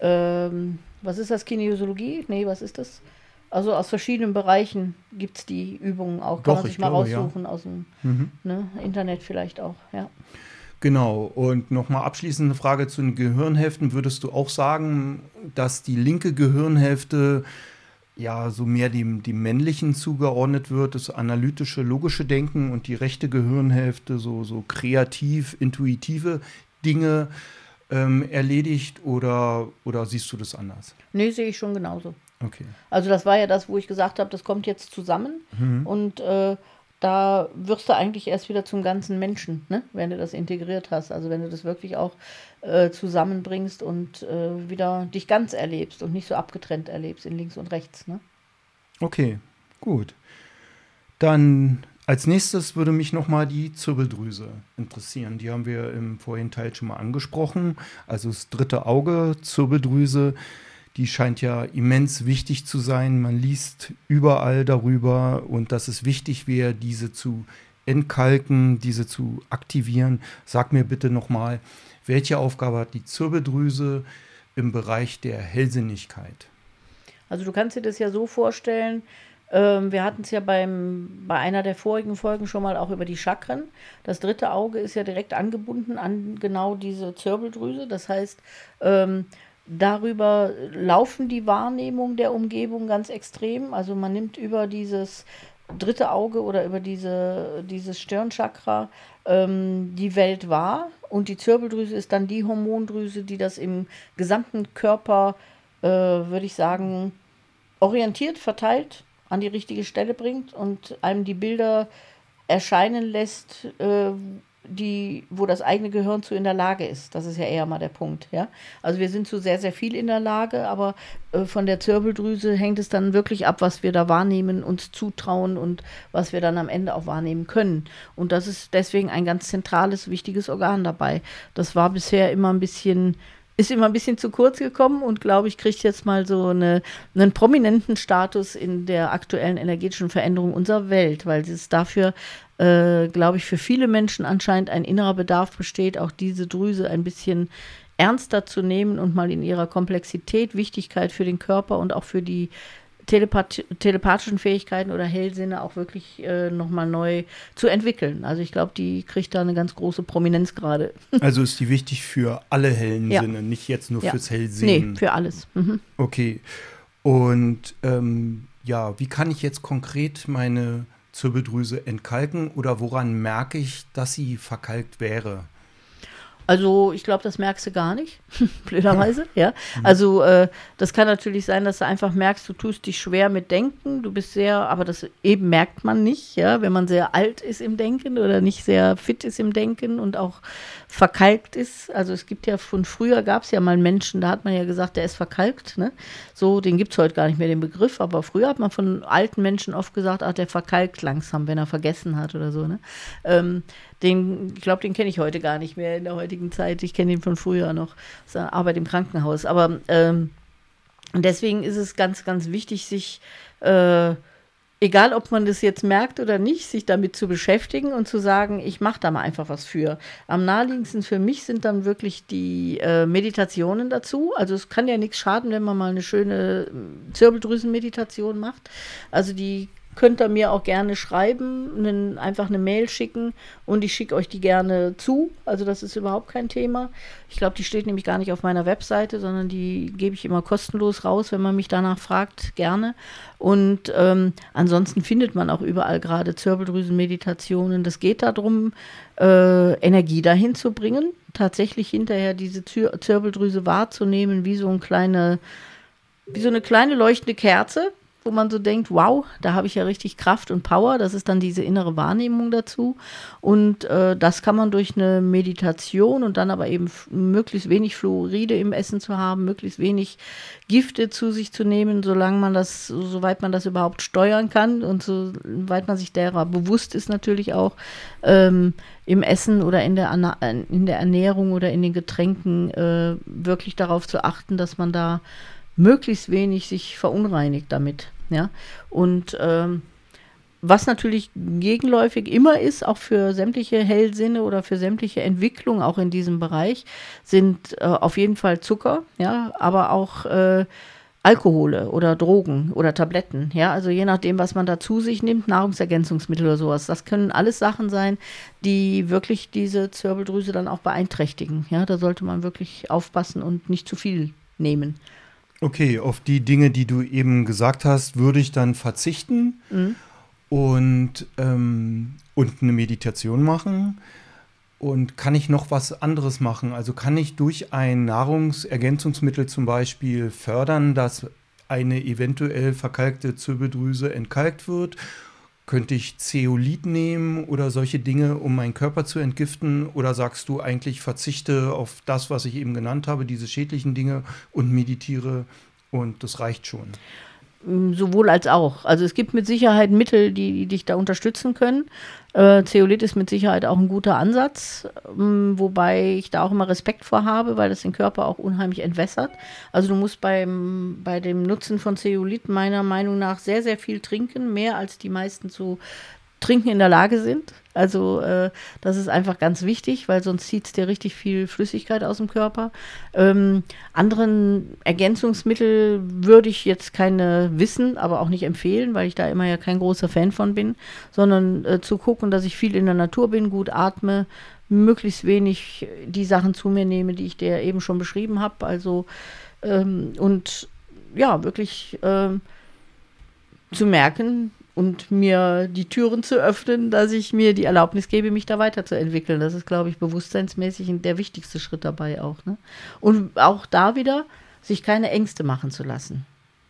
ähm, was ist das, Kinesiologie? Nee, was ist das? Also aus verschiedenen Bereichen gibt es die Übungen auch. Kann Doch, man sich mal glaube, raussuchen ja. aus dem mhm. ne, Internet vielleicht auch, ja. Genau. Und nochmal abschließende Frage zu den Gehirnhälften. Würdest du auch sagen, dass die linke Gehirnhälfte ja so mehr dem, dem männlichen zugeordnet wird, das analytische, logische Denken und die rechte Gehirnhälfte so, so kreativ, intuitive Dinge ähm, erledigt oder, oder siehst du das anders? Nee, sehe ich schon genauso. Okay. Also das war ja das, wo ich gesagt habe, das kommt jetzt zusammen mhm. und äh, da wirst du eigentlich erst wieder zum ganzen Menschen, ne? wenn du das integriert hast. Also wenn du das wirklich auch äh, zusammenbringst und äh, wieder dich ganz erlebst und nicht so abgetrennt erlebst in links und rechts. Ne? Okay, gut. Dann als nächstes würde mich nochmal die Zirbeldrüse interessieren. Die haben wir im vorigen Teil schon mal angesprochen. Also das dritte Auge, Zirbeldrüse die scheint ja immens wichtig zu sein. Man liest überall darüber und dass es wichtig wäre, diese zu entkalken, diese zu aktivieren. Sag mir bitte nochmal, welche Aufgabe hat die Zirbeldrüse im Bereich der Hellsinnigkeit? Also du kannst dir das ja so vorstellen, ähm, wir hatten es ja beim, bei einer der vorigen Folgen schon mal auch über die Chakren. Das dritte Auge ist ja direkt angebunden an genau diese Zirbeldrüse. Das heißt, ähm, Darüber laufen die Wahrnehmungen der Umgebung ganz extrem. Also man nimmt über dieses dritte Auge oder über diese, dieses Stirnchakra ähm, die Welt wahr und die Zirbeldrüse ist dann die Hormondrüse, die das im gesamten Körper, äh, würde ich sagen, orientiert, verteilt, an die richtige Stelle bringt und einem die Bilder erscheinen lässt, äh, die, wo das eigene Gehirn zu in der Lage ist. Das ist ja eher mal der Punkt. Ja? Also wir sind zu sehr, sehr viel in der Lage, aber äh, von der Zirbeldrüse hängt es dann wirklich ab, was wir da wahrnehmen, uns zutrauen und was wir dann am Ende auch wahrnehmen können. Und das ist deswegen ein ganz zentrales, wichtiges Organ dabei. Das war bisher immer ein bisschen ist immer ein bisschen zu kurz gekommen und glaube ich, kriegt jetzt mal so eine, einen prominenten Status in der aktuellen energetischen Veränderung unserer Welt, weil es dafür äh, glaube ich, für viele Menschen anscheinend ein innerer Bedarf besteht, auch diese Drüse ein bisschen ernster zu nehmen und mal in ihrer Komplexität, Wichtigkeit für den Körper und auch für die Telepath telepathischen Fähigkeiten oder Hellsinne auch wirklich äh, nochmal neu zu entwickeln. Also ich glaube, die kriegt da eine ganz große Prominenz gerade. [laughs] Also ist die wichtig für alle hellen ja. Sinne, nicht jetzt nur ja. fürs Hellsehen? Nee, für alles. Mhm. Okay. Und ähm, ja, wie kann ich jetzt konkret meine Zirbeldrüse entkalken oder woran merke ich, dass sie verkalkt wäre? Also ich glaube, das merkst du gar nicht, [laughs] blöderweise. ja. Mhm. Also äh, das kann natürlich sein, dass du einfach merkst, du tust dich schwer mit Denken, du bist sehr, aber das eben merkt man nicht, ja, wenn man sehr alt ist im Denken oder nicht sehr fit ist im Denken und auch verkalkt ist. Also es gibt ja von früher gab es ja mal Menschen, da hat man ja gesagt, der ist verkalkt. Ne? So, den gibt es heute gar nicht mehr den Begriff, aber früher hat man von alten Menschen oft gesagt, ach, der verkalkt langsam, wenn er vergessen hat oder so. Ne? Ähm, den, ich glaube, den kenne ich heute gar nicht mehr in der heutigen Zeit. Ich kenne ihn von früher noch. Das Arbeit im Krankenhaus. Aber ähm, deswegen ist es ganz, ganz wichtig, sich, äh, egal ob man das jetzt merkt oder nicht, sich damit zu beschäftigen und zu sagen, ich mache da mal einfach was für. Am naheliegendsten für mich sind dann wirklich die äh, Meditationen dazu. Also es kann ja nichts schaden, wenn man mal eine schöne äh, Zirbeldrüsenmeditation macht. Also die könnt ihr mir auch gerne schreiben, einen, einfach eine Mail schicken und ich schicke euch die gerne zu. Also das ist überhaupt kein Thema. Ich glaube, die steht nämlich gar nicht auf meiner Webseite, sondern die gebe ich immer kostenlos raus, wenn man mich danach fragt, gerne. Und ähm, ansonsten findet man auch überall gerade Zirbeldrüsenmeditationen. Das geht darum, äh, Energie dahin zu bringen, tatsächlich hinterher diese Zir Zirbeldrüse wahrzunehmen, wie so, ein kleine, wie so eine kleine leuchtende Kerze wo man so denkt, wow, da habe ich ja richtig Kraft und Power. Das ist dann diese innere Wahrnehmung dazu. Und äh, das kann man durch eine Meditation und dann aber eben möglichst wenig Fluoride im Essen zu haben, möglichst wenig Gifte zu sich zu nehmen, solange man das, soweit man das überhaupt steuern kann und soweit man sich derer bewusst ist natürlich auch ähm, im Essen oder in der, in der Ernährung oder in den Getränken äh, wirklich darauf zu achten, dass man da möglichst wenig sich verunreinigt damit. Ja? Und ähm, was natürlich gegenläufig immer ist, auch für sämtliche Hellsinne oder für sämtliche Entwicklung auch in diesem Bereich, sind äh, auf jeden Fall Zucker, ja, aber auch äh, Alkohole oder Drogen oder Tabletten, ja, also je nachdem, was man da zu sich nimmt, Nahrungsergänzungsmittel oder sowas. Das können alles Sachen sein, die wirklich diese Zirbeldrüse dann auch beeinträchtigen. Ja, da sollte man wirklich aufpassen und nicht zu viel nehmen. Okay, auf die Dinge, die du eben gesagt hast, würde ich dann verzichten mhm. und, ähm, und eine Meditation machen. Und kann ich noch was anderes machen? Also kann ich durch ein Nahrungsergänzungsmittel zum Beispiel fördern, dass eine eventuell verkalkte Zirbeldrüse entkalkt wird? Könnte ich Zeolit nehmen oder solche Dinge, um meinen Körper zu entgiften? Oder sagst du eigentlich, verzichte auf das, was ich eben genannt habe, diese schädlichen Dinge und meditiere und das reicht schon? Sowohl als auch. Also es gibt mit Sicherheit Mittel, die, die dich da unterstützen können. Äh, Zeolit ist mit Sicherheit auch ein guter Ansatz, ähm, wobei ich da auch immer Respekt vor habe, weil das den Körper auch unheimlich entwässert. Also du musst beim, bei dem Nutzen von Zeolit meiner Meinung nach sehr, sehr viel trinken, mehr als die meisten zu trinken in der Lage sind. Also äh, das ist einfach ganz wichtig, weil sonst zieht es dir richtig viel Flüssigkeit aus dem Körper. Ähm, anderen Ergänzungsmittel würde ich jetzt keine wissen, aber auch nicht empfehlen, weil ich da immer ja kein großer Fan von bin, sondern äh, zu gucken, dass ich viel in der Natur bin, gut atme, möglichst wenig die Sachen zu mir nehme, die ich dir eben schon beschrieben habe. Also ähm, und ja, wirklich ähm, zu merken, und mir die Türen zu öffnen, dass ich mir die Erlaubnis gebe, mich da weiterzuentwickeln. Das ist, glaube ich, bewusstseinsmäßig der wichtigste Schritt dabei auch. Ne? Und auch da wieder, sich keine Ängste machen zu lassen.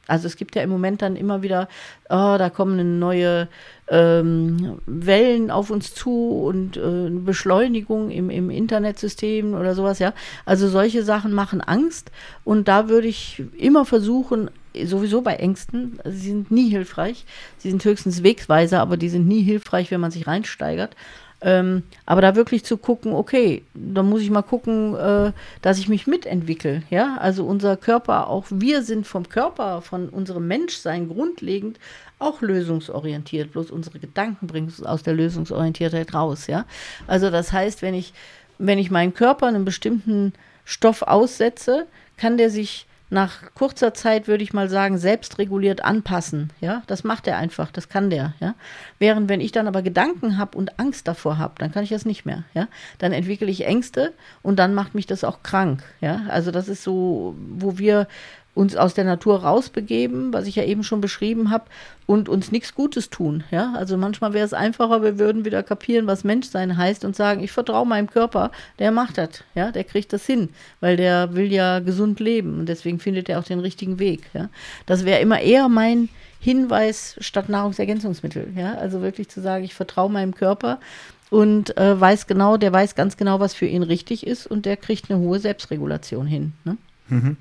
Also es gibt ja im Moment dann immer wieder, oh, da kommen neue ähm, Wellen auf uns zu und äh, Beschleunigung im, im Internetsystem oder sowas, ja. Also solche Sachen machen Angst und da würde ich immer versuchen, sowieso bei Ängsten, sie sind nie hilfreich, sie sind höchstens Wegweiser, aber die sind nie hilfreich, wenn man sich reinsteigert. Ähm, aber da wirklich zu gucken, okay, da muss ich mal gucken, äh, dass ich mich mitentwickle. Ja, also unser Körper, auch wir sind vom Körper, von unserem Menschsein grundlegend auch lösungsorientiert. Bloß unsere Gedanken bringen uns aus der Lösungsorientiertheit raus. Ja, also das heißt, wenn ich, wenn ich meinen Körper einem bestimmten Stoff aussetze, kann der sich nach kurzer Zeit, würde ich mal sagen, selbstreguliert anpassen. Ja, das macht er einfach, das kann der. Ja, während wenn ich dann aber Gedanken habe und Angst davor habe, dann kann ich das nicht mehr. Ja, dann entwickle ich Ängste und dann macht mich das auch krank. Ja, also das ist so, wo wir uns aus der Natur rausbegeben, was ich ja eben schon beschrieben habe, und uns nichts Gutes tun. Ja? Also manchmal wäre es einfacher, wir würden wieder kapieren, was Menschsein heißt und sagen, ich vertraue meinem Körper, der macht das, ja, der kriegt das hin, weil der will ja gesund leben und deswegen findet er auch den richtigen Weg. Ja? Das wäre immer eher mein Hinweis statt Nahrungsergänzungsmittel. Ja? Also wirklich zu sagen, ich vertraue meinem Körper und äh, weiß genau, der weiß ganz genau, was für ihn richtig ist und der kriegt eine hohe Selbstregulation hin. Ne? Mhm.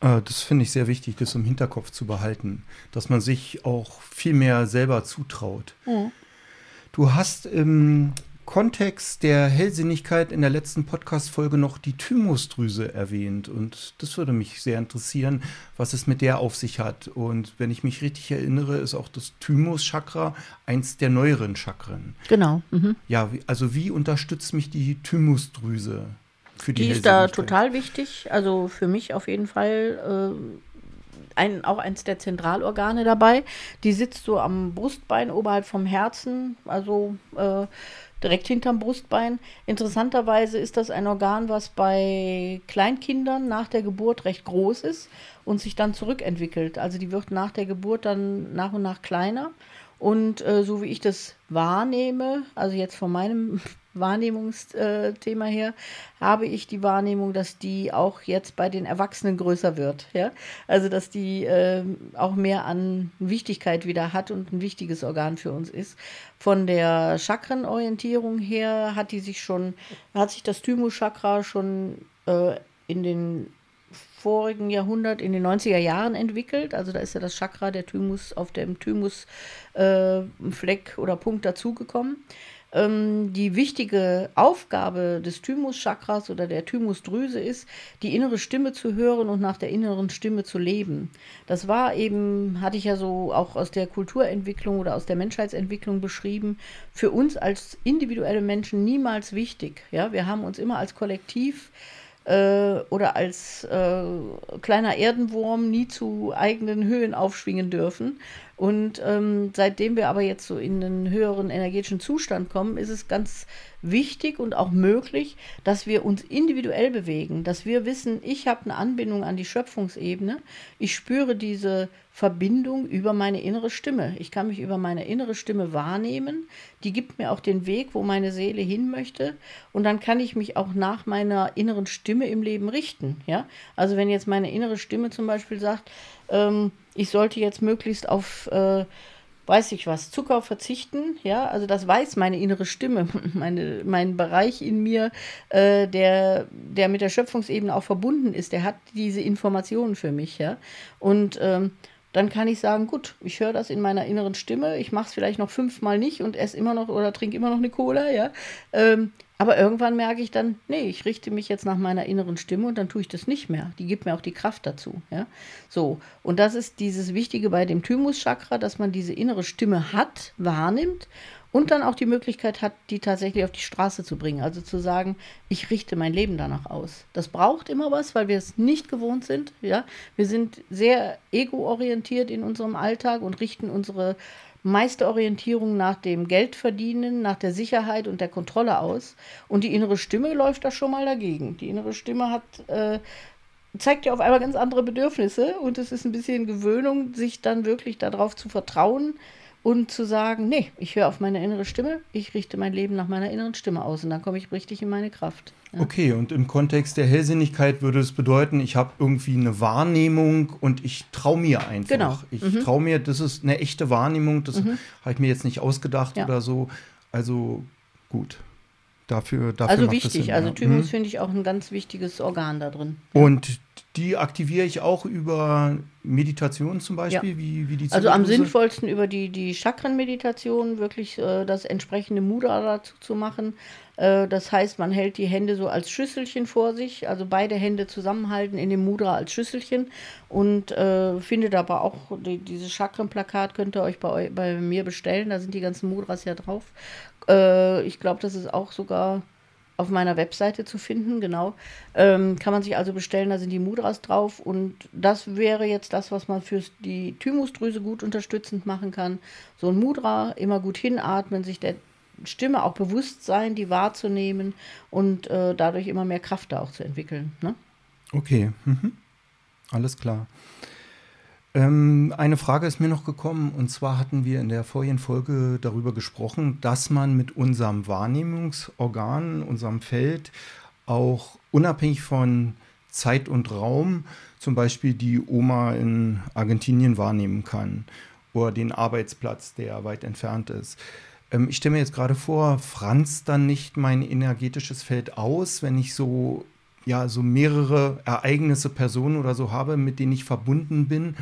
Äh, das finde ich sehr wichtig, das im Hinterkopf zu behalten, dass man sich auch viel mehr selber zutraut. Mhm. Du hast im Kontext der Hellsinnigkeit in der letzten Podcast-Folge noch die Thymusdrüse erwähnt. Und das würde mich sehr interessieren, was es mit der auf sich hat. Und wenn ich mich richtig erinnere, ist auch das Thymus-Chakra eins der neueren Chakren. Genau. Mhm. Ja, also wie unterstützt mich die Thymusdrüse? Für die, die ist da total wichtig. Also für mich auf jeden Fall äh, ein, auch eins der Zentralorgane dabei. Die sitzt so am Brustbein oberhalb vom Herzen, also äh, direkt hinterm Brustbein. Interessanterweise ist das ein Organ, was bei Kleinkindern nach der Geburt recht groß ist und sich dann zurückentwickelt. Also die wird nach der Geburt dann nach und nach kleiner. Und äh, so wie ich das wahrnehme, also jetzt von meinem Wahrnehmungsthema her, habe ich die Wahrnehmung, dass die auch jetzt bei den Erwachsenen größer wird. Ja? Also, dass die äh, auch mehr an Wichtigkeit wieder hat und ein wichtiges Organ für uns ist. Von der Chakrenorientierung her hat die sich schon, hat sich das Thymus-Chakra schon äh, in den vorigen Jahrhundert, in den 90er Jahren entwickelt. Also da ist ja das Chakra, der Thymus auf dem Thymusfleck äh, oder Punkt dazugekommen ähm, die wichtige Aufgabe des Thymus-Chakras oder der Thymusdrüse ist, die innere Stimme zu hören und nach der inneren Stimme zu leben. Das war eben, hatte ich ja so auch aus der Kulturentwicklung oder aus der Menschheitsentwicklung beschrieben, für uns als individuelle Menschen niemals wichtig. Ja, wir haben uns immer als Kollektiv äh, oder als äh, kleiner Erdenwurm nie zu eigenen Höhen aufschwingen dürfen. Und ähm, seitdem wir aber jetzt so in einen höheren energetischen Zustand kommen, ist es ganz wichtig und auch möglich, dass wir uns individuell bewegen, dass wir wissen, ich habe eine Anbindung an die Schöpfungsebene, ich spüre diese Verbindung über meine innere Stimme. Ich kann mich über meine innere Stimme wahrnehmen, die gibt mir auch den Weg, wo meine Seele hin möchte und dann kann ich mich auch nach meiner inneren Stimme im Leben richten. Ja? Also wenn jetzt meine innere Stimme zum Beispiel sagt, ähm, ich sollte jetzt möglichst auf äh, weiß ich was, Zucker verzichten, ja, also das weiß meine innere Stimme, [laughs] meine, mein Bereich in mir, äh, der, der mit der Schöpfungsebene auch verbunden ist, der hat diese Informationen für mich, ja. Und ähm, dann kann ich sagen, gut, ich höre das in meiner inneren Stimme, ich mache es vielleicht noch fünfmal nicht und esse immer noch oder trinke immer noch eine Cola, ja. Ähm, aber irgendwann merke ich dann, nee, ich richte mich jetzt nach meiner inneren Stimme und dann tue ich das nicht mehr. Die gibt mir auch die Kraft dazu. Ja? So, und das ist dieses Wichtige bei dem Thymus-Chakra, dass man diese innere Stimme hat, wahrnimmt und dann auch die Möglichkeit hat, die tatsächlich auf die Straße zu bringen. Also zu sagen, ich richte mein Leben danach aus. Das braucht immer was, weil wir es nicht gewohnt sind. Ja? Wir sind sehr ego-orientiert in unserem Alltag und richten unsere meiste Orientierung nach dem Geldverdienen, nach der Sicherheit und der Kontrolle aus. Und die innere Stimme läuft da schon mal dagegen. Die innere Stimme hat, äh, zeigt ja auf einmal ganz andere Bedürfnisse und es ist ein bisschen Gewöhnung, sich dann wirklich darauf zu vertrauen und zu sagen, nee, ich höre auf meine innere Stimme, ich richte mein Leben nach meiner inneren Stimme aus und dann komme ich richtig in meine Kraft. Ja. Okay, und im Kontext der Hellsinnigkeit würde es bedeuten, ich habe irgendwie eine Wahrnehmung und ich traue mir einfach. Genau. Ich mhm. traue mir, das ist eine echte Wahrnehmung, das mhm. habe ich mir jetzt nicht ausgedacht ja. oder so. Also gut. Dafür, dafür also wichtig, also Thymus mhm. finde ich auch ein ganz wichtiges Organ da drin. Und die aktiviere ich auch über Meditation zum Beispiel, ja. wie, wie die Also am sinnvollsten über die, die Chakrenmeditation, wirklich äh, das entsprechende Mudra dazu zu machen. Äh, das heißt, man hält die Hände so als Schüsselchen vor sich, also beide Hände zusammenhalten in dem Mudra als Schüsselchen und äh, findet aber auch die, dieses Chakrenplakat könnt ihr euch bei, bei mir bestellen, da sind die ganzen Mudras ja drauf. Äh, ich glaube, das ist auch sogar auf meiner Webseite zu finden, genau. Ähm, kann man sich also bestellen, da sind die Mudras drauf und das wäre jetzt das, was man für die Thymusdrüse gut unterstützend machen kann. So ein Mudra, immer gut hinatmen, sich der Stimme auch bewusst sein, die wahrzunehmen und äh, dadurch immer mehr Kraft da auch zu entwickeln. Ne? Okay, mhm. alles klar. Ähm, eine Frage ist mir noch gekommen, und zwar hatten wir in der vorigen Folge darüber gesprochen, dass man mit unserem Wahrnehmungsorgan, unserem Feld, auch unabhängig von Zeit und Raum zum Beispiel die Oma in Argentinien wahrnehmen kann oder den Arbeitsplatz, der weit entfernt ist. Ähm, ich stelle mir jetzt gerade vor, Franz dann nicht mein energetisches Feld aus, wenn ich so ja, so mehrere Ereignisse, Personen oder so habe, mit denen ich verbunden bin.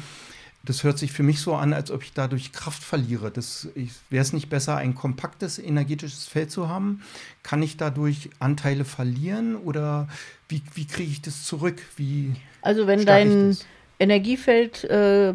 Das hört sich für mich so an, als ob ich dadurch Kraft verliere. Wäre es nicht besser, ein kompaktes energetisches Feld zu haben? Kann ich dadurch Anteile verlieren oder wie, wie kriege ich das zurück? Wie also wenn dein Energiefeld äh,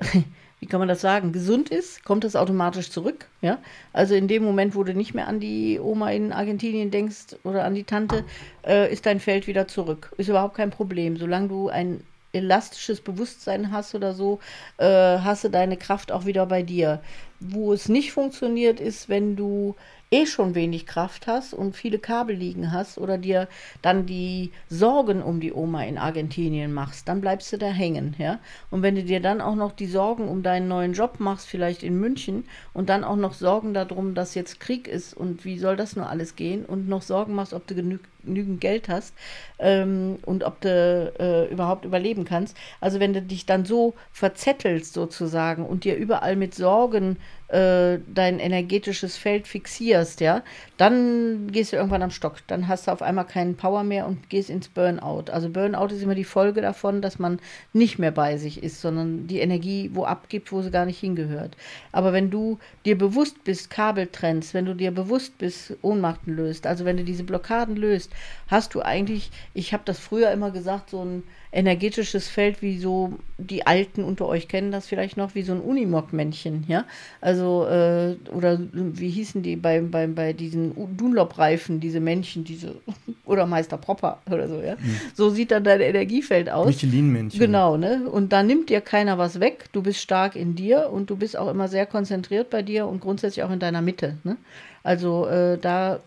[laughs] wie kann man das sagen, gesund ist, kommt das automatisch zurück. Ja? Also in dem Moment, wo du nicht mehr an die Oma in Argentinien denkst oder an die Tante, äh, ist dein Feld wieder zurück. Ist überhaupt kein Problem. Solange du ein elastisches Bewusstsein hast oder so, äh, hast du deine Kraft auch wieder bei dir. Wo es nicht funktioniert, ist, wenn du eh schon wenig Kraft hast und viele Kabel liegen hast oder dir dann die Sorgen um die Oma in Argentinien machst, dann bleibst du da hängen, ja. Und wenn du dir dann auch noch die Sorgen um deinen neuen Job machst, vielleicht in München, und dann auch noch Sorgen darum, dass jetzt Krieg ist und wie soll das nur alles gehen und noch Sorgen machst, ob du genü genügend Geld hast ähm, und ob du äh, überhaupt überleben kannst. Also wenn du dich dann so verzettelst sozusagen und dir überall mit Sorgen äh, dein energetisches Feld fixierst, ja, dann gehst du irgendwann am Stock. Dann hast du auf einmal keinen Power mehr und gehst ins Burnout. Also Burnout ist immer die Folge davon, dass man nicht mehr bei sich ist, sondern die Energie wo abgibt, wo sie gar nicht hingehört. Aber wenn du dir bewusst bist, Kabel trennst, wenn du dir bewusst bist, Ohnmachten löst, also wenn du diese Blockaden löst, hast du eigentlich, ich habe das früher immer gesagt, so ein energetisches Feld, wie so die Alten unter euch kennen das vielleicht noch, wie so ein Unimog-Männchen, ja. Also, äh, oder wie hießen die bei, bei, bei diesen Dunlop-Reifen, diese Männchen, diese, [laughs] oder Meister Propper oder so, ja. Mhm. So sieht dann dein Energiefeld aus. Michelin-Männchen. Genau, ne? Und da nimmt dir keiner was weg. Du bist stark in dir und du bist auch immer sehr konzentriert bei dir und grundsätzlich auch in deiner Mitte, ne? Also, äh, da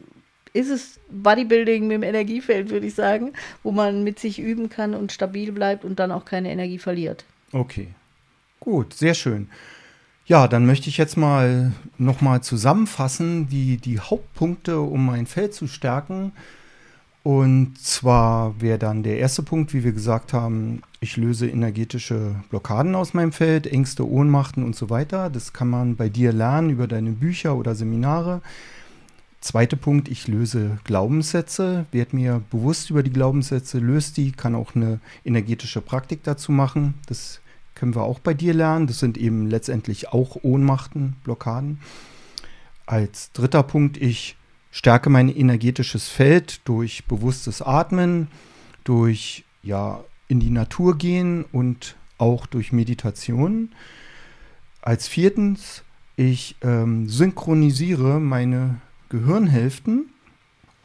ist es Bodybuilding mit dem Energiefeld, würde ich sagen, wo man mit sich üben kann und stabil bleibt und dann auch keine Energie verliert. Okay, gut, sehr schön. Ja, dann möchte ich jetzt mal nochmal zusammenfassen, die, die Hauptpunkte, um mein Feld zu stärken. Und zwar wäre dann der erste Punkt, wie wir gesagt haben, ich löse energetische Blockaden aus meinem Feld, Ängste, Ohnmachten und so weiter. Das kann man bei dir lernen über deine Bücher oder Seminare. Zweiter Punkt, ich löse Glaubenssätze, werde mir bewusst über die Glaubenssätze, löse die, kann auch eine energetische Praktik dazu machen. Das können wir auch bei dir lernen. Das sind eben letztendlich auch Ohnmachten, Blockaden. Als dritter Punkt, ich stärke mein energetisches Feld durch bewusstes Atmen, durch ja, in die Natur gehen und auch durch Meditation. Als viertens, ich ähm, synchronisiere meine Gehirnhälften.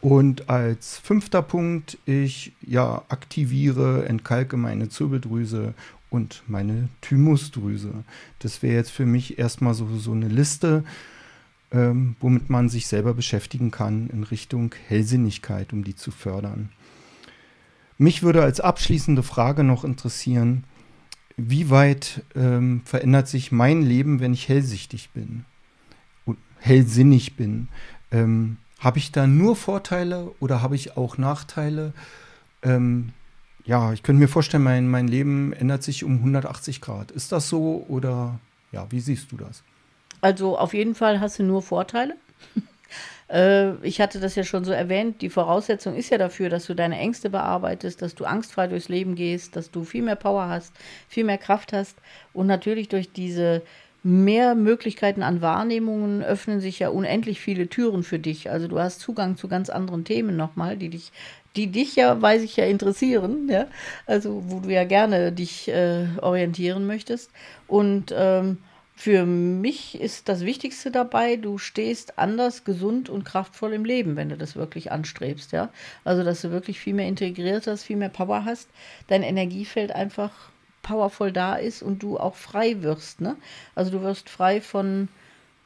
Und als fünfter Punkt, ich ja, aktiviere, entkalke meine Zirbeldrüse und meine Thymusdrüse. Das wäre jetzt für mich erstmal so, so eine Liste, ähm, womit man sich selber beschäftigen kann in Richtung Hellsinnigkeit, um die zu fördern. Mich würde als abschließende Frage noch interessieren, wie weit ähm, verändert sich mein Leben, wenn ich hellsichtig bin und hellsinnig bin? Ähm, habe ich da nur Vorteile oder habe ich auch Nachteile? Ähm, ja, ich könnte mir vorstellen, mein, mein Leben ändert sich um 180 Grad. Ist das so oder ja, wie siehst du das? Also auf jeden Fall hast du nur Vorteile. [laughs] Äh, ich hatte das ja schon so erwähnt, die Voraussetzung ist ja dafür, dass du deine Ängste bearbeitest, dass du angstfrei durchs Leben gehst, dass du viel mehr Power hast, viel mehr Kraft hast und natürlich durch diese mehr Möglichkeiten an Wahrnehmungen öffnen sich ja unendlich viele Türen für dich. Also du hast Zugang zu ganz anderen Themen nochmal, die dich, die dich ja, weiß ich ja, interessieren, ja. Also wo du ja gerne dich äh, orientieren möchtest. Und ähm, für mich ist das Wichtigste dabei, du stehst anders, gesund und kraftvoll im Leben, wenn du das wirklich anstrebst, ja. Also dass du wirklich viel mehr integriert hast, viel mehr Power hast, dein Energiefeld einfach powervoll da ist und du auch frei wirst. Ne? Also du wirst frei von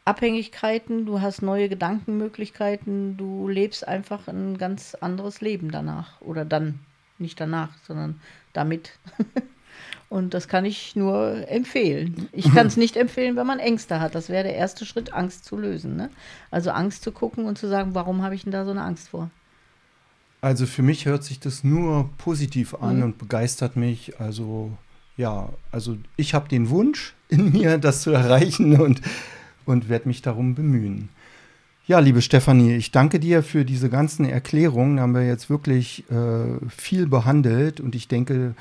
Abhängigkeiten, du hast neue Gedankenmöglichkeiten, du lebst einfach ein ganz anderes Leben danach oder dann, nicht danach, sondern damit. [laughs] und das kann ich nur empfehlen. Ich kann es [laughs] nicht empfehlen, wenn man Ängste hat. Das wäre der erste Schritt, Angst zu lösen. Ne? Also Angst zu gucken und zu sagen, warum habe ich denn da so eine Angst vor? Also für mich hört sich das nur positiv an mhm. und begeistert mich. Also ja, also ich habe den Wunsch in [laughs] mir, das zu erreichen und, und werde mich darum bemühen. Ja, liebe Stefanie, ich danke dir für diese ganzen Erklärungen. Da haben wir jetzt wirklich äh, viel behandelt und ich denke,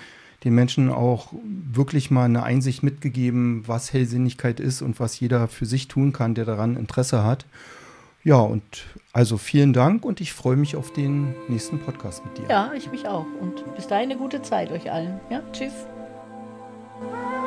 den Menschen auch wirklich mal eine Einsicht mitgegeben, was Hellsinnigkeit ist und was jeder für sich tun kann, der daran Interesse hat. Ja, und also vielen Dank und ich freue mich auf den nächsten Podcast mit dir. Ja, ich mich auch. Und bis dahin eine gute Zeit euch allen. Ja, tschüss. Bye.